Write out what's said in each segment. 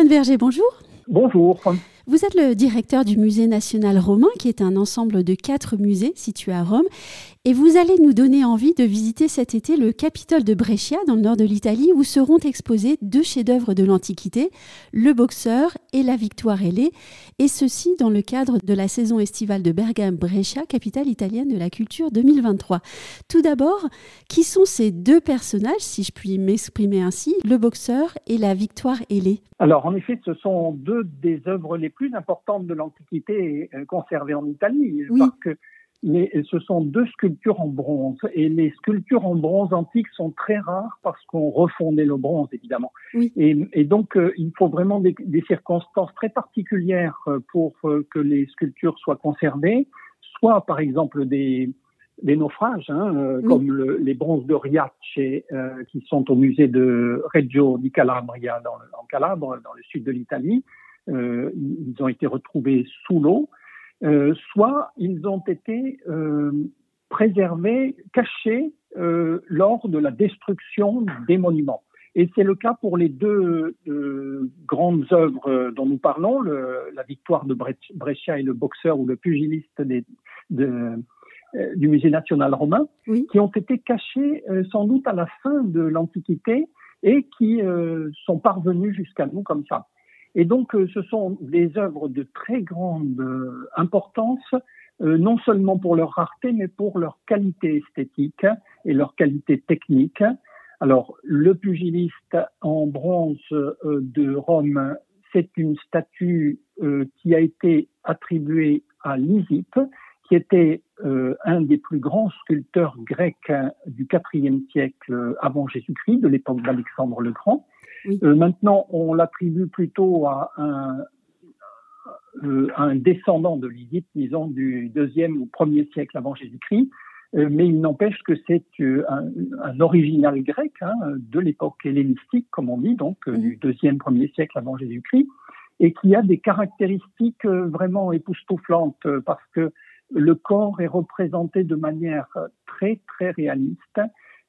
Stéphane Verger, bonjour. Bonjour. Vous êtes le directeur du Musée national romain, qui est un ensemble de quatre musées situés à Rome. Et vous allez nous donner envie de visiter cet été le Capitole de Brescia, dans le nord de l'Italie, où seront exposés deux chefs-d'œuvre de l'Antiquité, le Boxeur et la Victoire ailée, et ceci dans le cadre de la saison estivale de Bergame-Brescia, capitale italienne de la culture 2023. Tout d'abord, qui sont ces deux personnages, si je puis m'exprimer ainsi, le Boxeur et la Victoire ailée? Alors, en effet, ce sont deux des œuvres les plus importantes de l'Antiquité euh, conservées en Italie, oui. parce que ce sont deux sculptures en bronze. Et les sculptures en bronze antique sont très rares parce qu'on refondait le bronze, évidemment. Oui. Et, et, donc, euh, il faut vraiment des, des, circonstances très particulières euh, pour euh, que les sculptures soient conservées, soit par exemple des, des naufrages, hein, Oui. comme le, les bronzes de Riace qui sont au musée de Reggio di Calabria dans le, en Calabre, dans le sud de l'Italie. Euh, ils ont été retrouvés sous l'eau. Euh, soit ils ont été euh, préservés, cachés lors de la destruction des monuments. Et c'est le cas pour les deux euh, grandes œuvres dont nous parlons, le, la victoire de Brescia et le boxeur ou le pugiliste des, de, euh, du musée national romain, oui. qui ont été cachés euh, sans doute à la fin de l'Antiquité et qui sont parvenus jusqu'à nous comme ça. Et donc, euh, ce sont des œuvres de très grande euh, importance, euh, non seulement pour leur rareté, mais pour leur qualité esthétique et leur qualité technique. Alors, le pugiliste en bronze de Rome, c'est une statue qui a été attribuée à Lysippe, qui était un des plus grands sculpteurs grecs du IVe siècle avant Jésus-Christ, de l'époque d'Alexandre le Grand. Oui. Euh, maintenant, on l'attribue plutôt à un, euh, un descendant de Lysippe, disons, du deuxième ou premier siècle avant Jésus-Christ. Euh, mais il n'empêche que c'est un, un, original grec hein, de l'époque hellénistique, comme on dit, donc Mhm. du deuxième, premier siècle avant Jésus-Christ, et qui a des caractéristiques vraiment époustouflantes parce que le corps est représenté de manière très, très réaliste.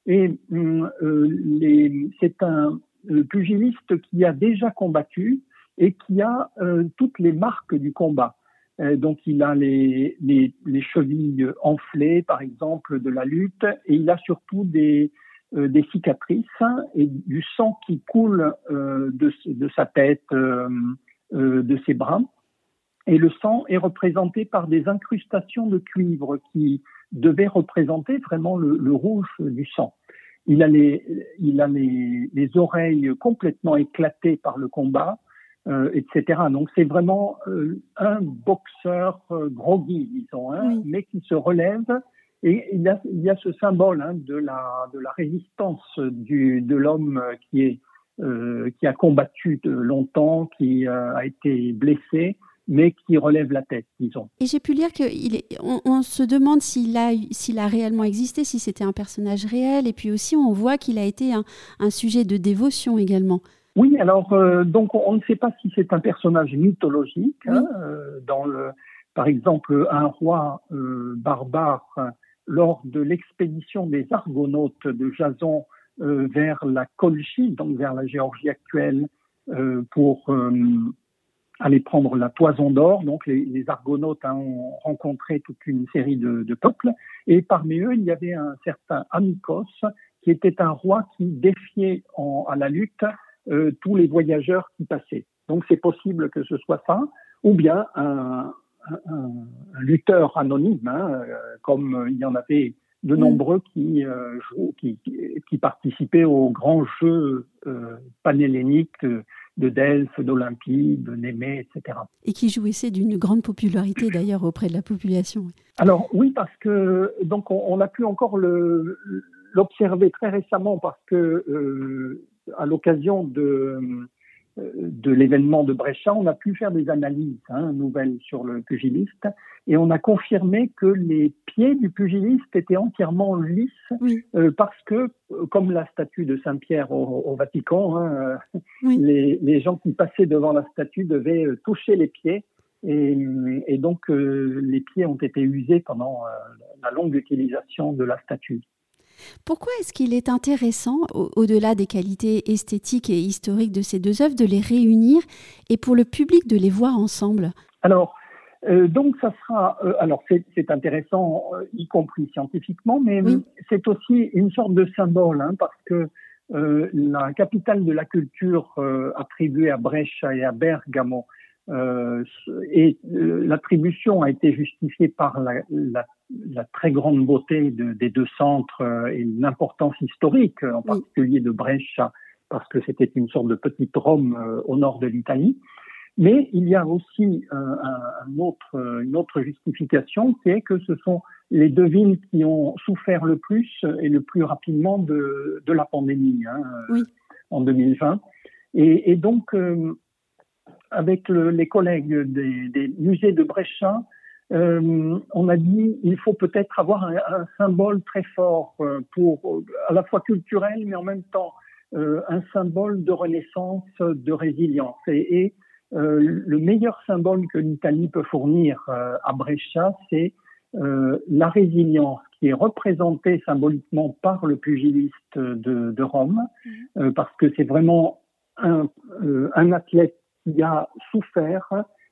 Et euh, c'est un, le pugiliste qui a déjà combattu et qui a euh, toutes les marques du combat. Euh, donc il a les, les, les, chevilles enflées, par exemple, de la lutte, et il a surtout des, euh, cicatrices et du sang qui coule de, sa tête, de ses bras. Et le sang est représenté par des incrustations de cuivre qui devaient représenter vraiment le rouge du sang. Il a les, il a les, les oreilles complètement éclatées par le combat, euh, etc. Donc c'est vraiment euh, un boxeur euh, groggy, disons, hein, Oui. mais qui se relève. Et il y a, il y a ce symbole hein, de la de la résistance du de l'homme qui est euh, qui a combattu de longtemps, qui euh, a été blessé, mais qui relève la tête, disons. Et j'ai pu lire qu'on on se demande s'il a, s'il a réellement existé, si c'était un personnage réel, et puis aussi on voit qu'il a été un, un, sujet de dévotion également. Oui, alors euh, donc on ne sait pas si c'est un personnage mythologique. Oui. Hein, euh, dans le, par exemple, un roi euh, barbare lors de l'expédition des Argonautes de Jason vers la Colchie, donc vers la Géorgie actuelle, pour aller prendre la toison d'or. Donc les, les Argonautes hein, ont rencontré toute une série de, de, peuples et parmi eux il y avait un certain Amicos qui était un roi qui défiait en, à la lutte euh, tous les voyageurs qui passaient. Donc c'est possible que ce soit ça ou bien un, un, un lutteur anonyme hein, euh, comme il y en avait de nombreux qui, euh, qui, qui, participaient aux grands jeux euh, panhelléniques de Delphes, d'Olympie, de Némée, etc. Et qui jouissaient d'une grande popularité d'ailleurs auprès de la population. Alors oui, parce que donc on, on a pu encore l'observer très récemment parce que euh, à l'occasion de de l'événement de Brescia, on a pu faire des analyses hein, nouvelles sur le pugiliste et on a confirmé que les pieds du pugiliste étaient entièrement lisses oui. euh, parce que, comme la statue de Saint-Pierre au, au, Vatican, hein, oui. les, les, gens qui passaient devant la statue devaient euh, toucher les pieds et, et donc euh, les pieds ont été usés pendant euh, la longue utilisation de la statue. Pourquoi est-ce qu'il est intéressant, au-delà des qualités esthétiques et historiques de ces deux œuvres, de les réunir et pour le public de les voir ensemble? Alors, euh, donc ça sera, euh, alors c'est intéressant, euh, y compris scientifiquement, mais c'est aussi une sorte de symbole, hein, parce que la capitale de la culture attribuée à Brescia et à Bergamo, et l'attribution a été justifiée par la, la, la très grande beauté de, des deux centres et l'importance historique, en particulier de Brescia, parce que c'était une sorte de petite Rome au nord de l'Italie. Mais il y a aussi euh, un, autre, une autre justification qui est que ce sont les deux villes qui ont souffert le plus et le plus rapidement de, de la pandémie hein, en 2020. Et, et donc, euh, avec le, les collègues des, des, musées de Brescia, euh, on a dit il faut peut-être avoir un, un, symbole très fort euh, pour à la fois culturel, mais en même temps euh, un symbole de renaissance, de résilience. Et, et euh, le meilleur symbole que l'Italie peut fournir à Brescia, c'est la résilience qui est représentée symboliquement par le pugiliste de, de Rome, mhm. parce que c'est vraiment un, un, athlète qui a souffert,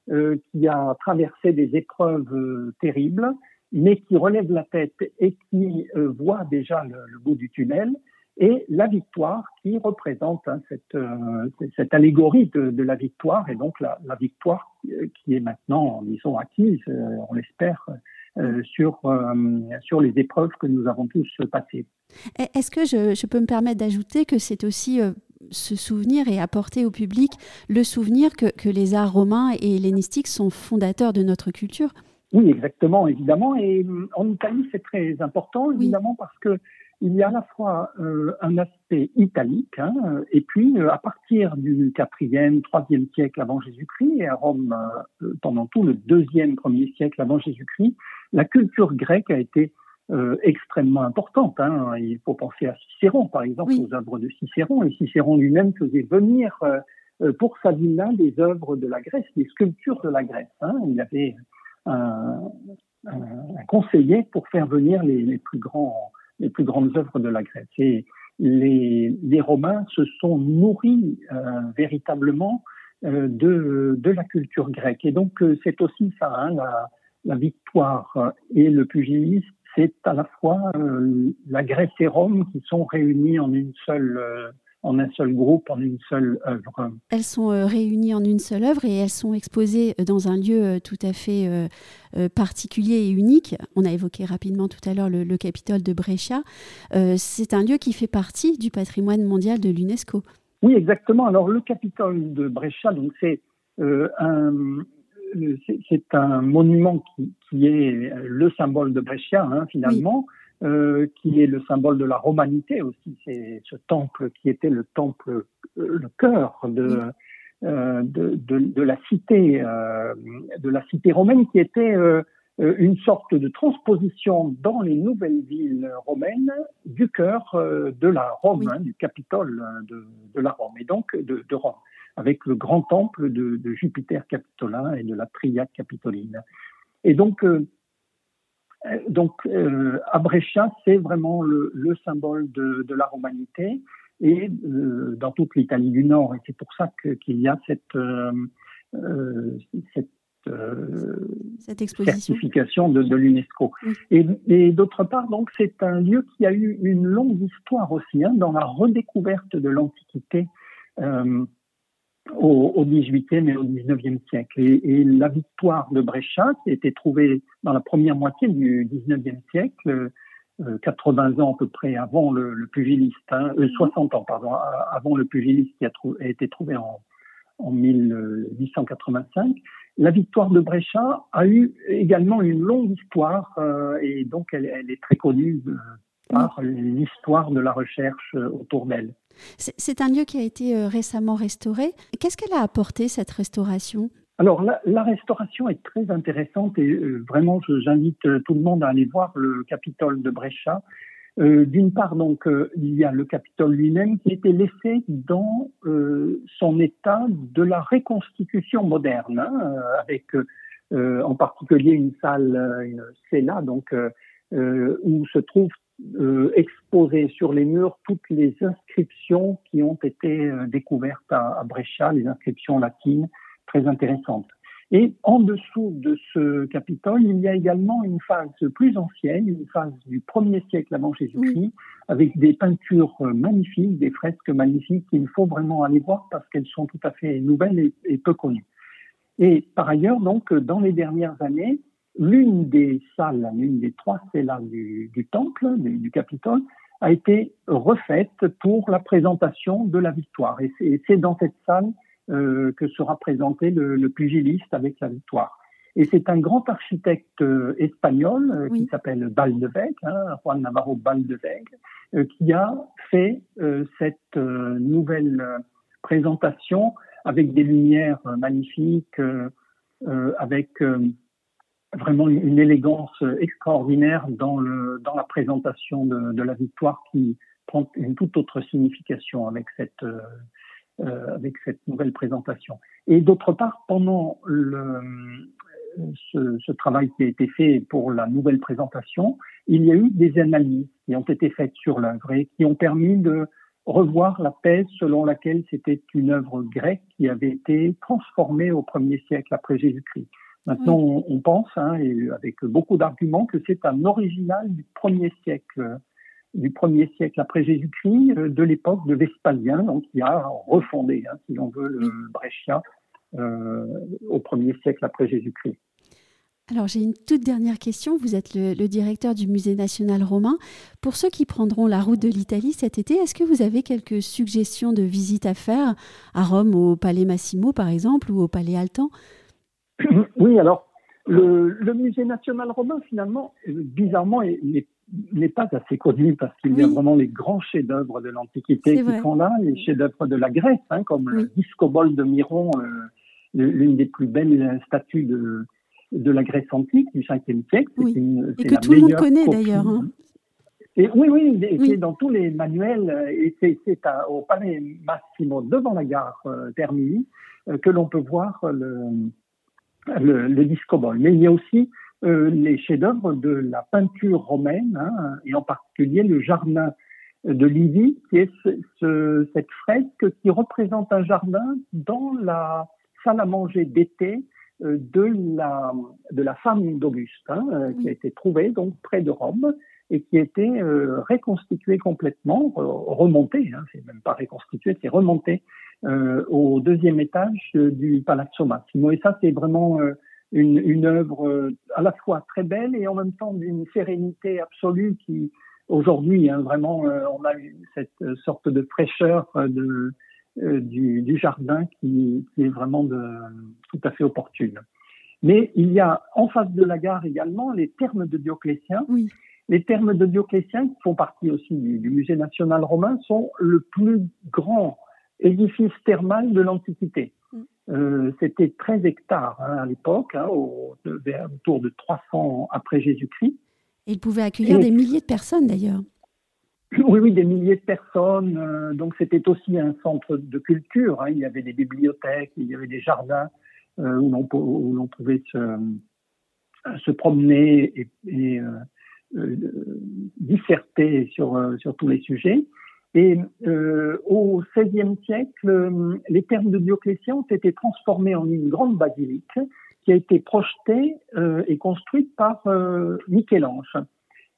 qui a traversé des épreuves terribles, mais qui relève la tête et qui voit déjà le, bout du tunnel et la victoire qui représente hein, cette, euh, cette, allégorie de, la victoire et donc la, victoire qui est maintenant, disons, acquise, euh, on l'espère, euh, sur, sur les épreuves que nous avons tous passées. Est-ce que je, peux me permettre d'ajouter que c'est aussi se souvenir et apporter au public le souvenir que, que les arts romains et hellénistiques sont fondateurs de notre culture Oui, exactement, évidemment. Et en Italie, c'est très important, évidemment, parce que il y a à la fois euh, un aspect italique, hein, et puis euh, à partir du quatrième, troisième siècle avant Jésus-Christ, et à Rome euh, pendant tout le deuxième, premier siècle avant Jésus-Christ, la culture grecque a été extrêmement importante. Hein. Il faut penser à Cicéron, par exemple, aux œuvres de Cicéron, et Cicéron lui-même faisait venir pour sa villa des œuvres de la Grèce, des sculptures de la Grèce. Hein. Il avait un, un, conseiller pour faire venir les, les plus grands les plus grandes œuvres de la Grèce. Et les, les Romains se sont nourris euh, véritablement euh, de, de, la culture grecque. Et donc euh, c'est aussi ça, hein, la, la, victoire et le pugilisme, c'est à la fois euh, la Grèce et Rome qui sont réunis en une seule en un seul groupe, en une seule œuvre. Elles sont euh, réunies en une seule œuvre et elles sont exposées euh, dans un lieu euh, tout à fait particulier et unique. On a évoqué rapidement tout à l'heure le, Capitole de Brescia. c'est un lieu qui fait partie du patrimoine mondial de l'UNESCO. Oui, exactement. Alors le Capitole de Brescia, donc c'est un c'est un monument qui, qui, est le symbole de Brescia, hein, finalement. Euh, qui est le symbole de la romanité aussi. C'est ce temple qui était le temple, euh, le cœur de, euh, de, de, de, la cité, euh, de la cité romaine, qui était euh, une sorte de transposition dans les nouvelles villes romaines du cœur de la Rome, hein, du Capitole de, de, la Rome, et donc de, de Rome, avec le grand temple de, de Jupiter capitolin et de la Triade capitoline. Et donc, euh, donc, euh, Brescia, c'est vraiment le, le symbole de, de, la romanité et euh, dans toute l'Italie du Nord. Et c'est pour ça qu'il y a cette, euh, euh cette, cette certification de, de l'UNESCO. Et, et d'autre part, donc, c'est un lieu qui a eu une longue histoire aussi hein, dans la redécouverte de l'Antiquité. Euh, au, au 18e et au 19e siècle. Et, et, la victoire de Brescia, qui a été trouvée dans la première moitié du 19e siècle, euh, 80 ans à peu près avant le, le pugiliste, hein, euh, 60 ans pardon, avant le pugiliste qui a, a été trouvé en, en 1885, la victoire de Brescia a eu également une longue histoire euh, et donc elle, elle, est très connue euh, par l'histoire de la recherche euh, autour d'elle. C'est un lieu qui a été euh, récemment restauré. Qu'est-ce qu'elle a apporté, cette restauration? Alors la, restauration est très intéressante et euh, vraiment j'invite tout le monde à aller voir le Capitole de Brescia. Euh, D'une part donc euh, il y a le Capitole lui-même qui a été laissé dans son état de la reconstitution moderne, hein, avec en particulier une salle, une cella donc où se trouve euh, exposer sur les murs toutes les inscriptions qui ont été euh, découvertes à, à, Brescia, les inscriptions latines très intéressantes. Et en dessous de ce Capitole, il y a également une phase plus ancienne, une phase du premier siècle avant Jésus-Christ, avec des peintures magnifiques, des fresques magnifiques qu'il faut vraiment aller voir parce qu'elles sont tout à fait nouvelles et, et peu connues. Et par ailleurs, donc, dans les dernières années, l'une des salles, l'une des trois cellas du, du temple, du, du, Capitole, a été refaite pour la présentation de la victoire. Et c'est dans cette salle euh, que sera présenté le, le, pugiliste avec la victoire. Et c'est un grand architecte euh, espagnol euh, oui. qui s'appelle Baldeweg, hein, Juan Navarro Baldeweg, euh, qui a fait cette nouvelle présentation avec des lumières magnifiques, avec vraiment une élégance extraordinaire dans, le, dans la présentation de, de, la victoire qui prend une toute autre signification avec cette, euh, avec cette nouvelle présentation. Et d'autre part, pendant le, ce, ce, travail qui a été fait pour la nouvelle présentation, il y a eu des analyses qui ont été faites sur l'œuvre et qui ont permis de revoir la thèse selon laquelle c'était une œuvre grecque qui avait été transformée au premier siècle après Jésus-Christ. Maintenant, oui. on, on, pense, hein, et avec beaucoup d'arguments, que c'est un original du premier siècle, du premier siècle après Jésus-Christ, euh, de l'époque de Vespasien, donc qui a refondé, hein, si l'on veut, le. Brescia euh, au premier siècle après Jésus-Christ. Alors j'ai une toute dernière question. Vous êtes le, le, directeur du Musée national romain. Pour ceux qui prendront la route de l'Italie cet été, est-ce que vous avez quelques suggestions de visites à faire? À Rome, au Palais Massimo par exemple, ou au Palais Altan? Oui, alors le, le, musée national romain, finalement, bizarrement, n'est pas assez connu parce qu'il oui. y a vraiment les grands chefs-d'œuvre de l'Antiquité qui vrai. sont là, les chefs-d'œuvre de la Grèce, hein, comme oui. le discobole de Myron, euh, l'une des plus belles statues de, de la Grèce antique du 5e siècle. Oui. Une, et que tout le monde connaît d'ailleurs. Hein. Et oui, oui, oui. c'est dans tous les manuels, et c'est au Palais Massimo, devant la gare euh, Termini, euh, que l'on peut voir le, le, le. Mais il y a aussi euh, les chefs-d'œuvre de la peinture romaine, hein, et en particulier le jardin de Livy, qui est ce, ce, cette fresque qui représente un jardin dans la salle à manger d'été euh, de la, de la femme d'Auguste, hein, euh, qui a été trouvée donc près de Rome et qui été euh, reconstituée complètement, remontée, hein, c'est même pas reconstituée, c'est remontée euh, au deuxième étage euh, du Palazzo Massimo. Et ça, c'est vraiment euh, une, une œuvre euh, à la fois très belle et en même temps d'une sérénité absolue qui, aujourd'hui, hein, vraiment, euh, on a cette sorte de fraîcheur de, du, du, jardin qui, qui, est vraiment de, tout à fait opportune. Mais il y a en face de la gare également les thermes de Dioclétien. Oui. Les thermes de Dioclétien, qui font partie aussi du, du musée national romain, sont le plus grand édifice thermal de l'Antiquité. Mm. Euh, C'était 13 hectares hein, à l'époque, hein, au, autour de 300 après Jésus-Christ. Il pouvait accueillir Et, des milliers de personnes d'ailleurs. Oui, oui, des milliers de personnes. Euh, donc c'était aussi un centre de culture. Hein. Il y avait des bibliothèques, il y avait des jardins euh, où l'on pouvait se, se, promener et, et euh, euh, disserter sur, euh, sur tous les sujets. Et euh, au XVIe siècle, les thermes de Dioclétien ont été transformés en une grande basilique qui a été projetée euh, et construite par euh, Michel-Ange.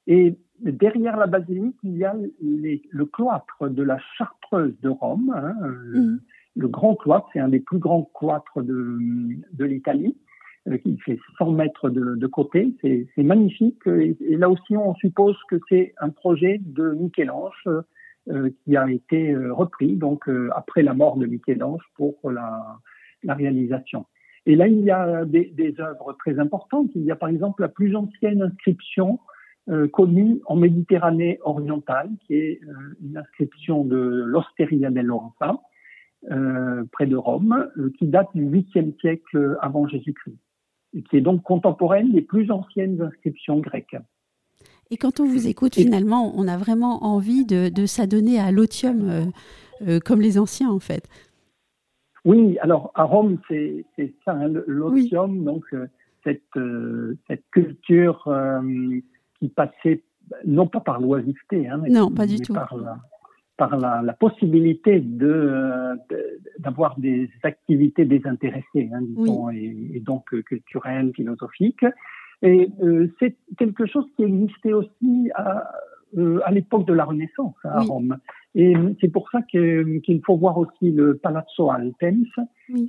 Et derrière la basilique, il y a les, le cloître de la Chartreuse de Rome. Hein, mmh. Le grand cloître, c'est un des plus grands cloîtres de, de l'Italie qui fait 100 mètres de, côté. C'est magnifique. Et, là aussi, on suppose que c'est un projet de Michel-Ange euh, qui a été euh, repris donc euh, après la mort de Michel-Ange pour la, réalisation. Et là, il y a des, œuvres très importantes. Il y a par exemple la plus ancienne inscription connue en Méditerranée orientale, qui est une inscription de l'Osteria dell'Orsa, près de Rome, qui date du 8e siècle avant Jésus-Christ, qui est donc contemporaine des plus anciennes inscriptions grecques. Et quand on vous écoute, finalement, on a vraiment envie de, de s'adonner à l'otium euh, euh, comme les anciens, en fait. Oui, alors à Rome, c'est ça, hein, l'otium, oui. donc euh, cette, cette culture qui passait non pas par l'oisiveté, hein, non, pas du tout. par la, par la, possibilité de, d'avoir des activités désintéressées, hein, disons, et, donc culturelles, philosophiques. Et c'est quelque chose qui existait aussi à, à l'époque de la Renaissance à Rome. Et c'est pour ça qu'il faut voir aussi le Palazzo Altems,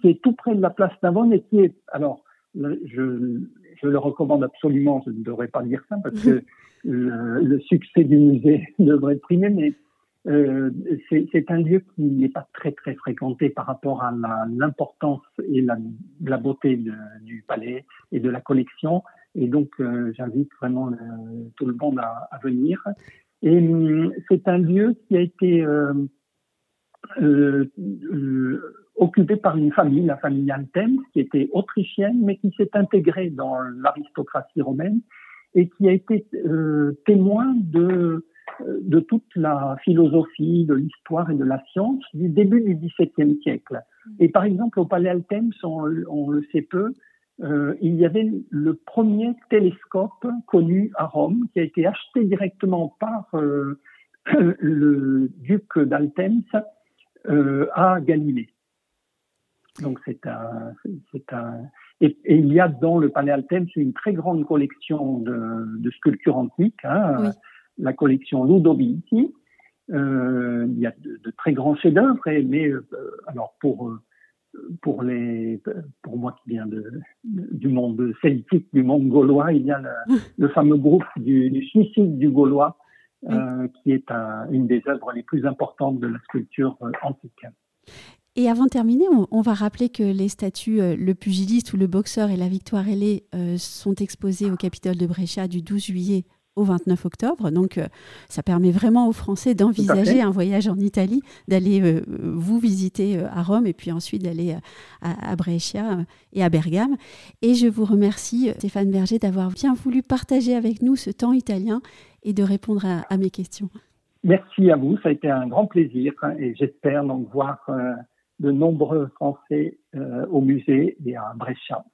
qui est tout près de la place Navone et qui est, alors, je, je le recommande absolument, je ne devrais pas dire ça parce que le, succès du musée devrait primé, mais euh, c'est un lieu qui n'est pas très très fréquenté par rapport à l'importance et la, la beauté du palais et de la collection. Et donc, euh, j'invite vraiment tout le monde à, à venir. Et hum, c'est un lieu qui a été euh, euh, euh, occupé par une famille, la famille Anthems, qui était autrichienne, mais qui s'est intégrée dans l'aristocratie romaine et qui a été témoin de, de toute la philosophie, de l'histoire et de la science du début du XVIIe siècle. Et par exemple, au Palais Altems, on, on le sait peu, euh, il y avait le premier télescope connu à Rome qui a été acheté directement par euh, le duc d'Altems euh, à Galilée. Donc c'est un, c'est un et, il y a dans le palais Altems une très grande collection de, de sculptures antiques, hein, la collection Ludovici. Euh, il y a de, de très grands chefs-d'œuvre, mais euh, alors pour pour les, pour moi qui viens de, du monde celtique, du monde gaulois, il y a le, fameux groupe du, suicide du Gaulois, euh, qui est une des œuvres les plus importantes de la sculpture euh, antique. Et avant de terminer, on, va rappeler que les statues, euh, le pugiliste ou le boxeur et la victoire ailée sont exposés au Capitole de Brescia du 12 juillet au 29 octobre. Donc, euh, ça permet vraiment aux Français d'envisager un voyage en Italie, d'aller euh, vous visiter euh, à Rome et puis ensuite d'aller à, Brescia et à Bergame. Et je vous remercie, Stéphane Berger, d'avoir bien voulu partager avec nous ce temps italien et de répondre à, mes questions. Merci à vous, ça a été un grand plaisir et j'espère donc voir de nombreux Français au musée et à Brescia.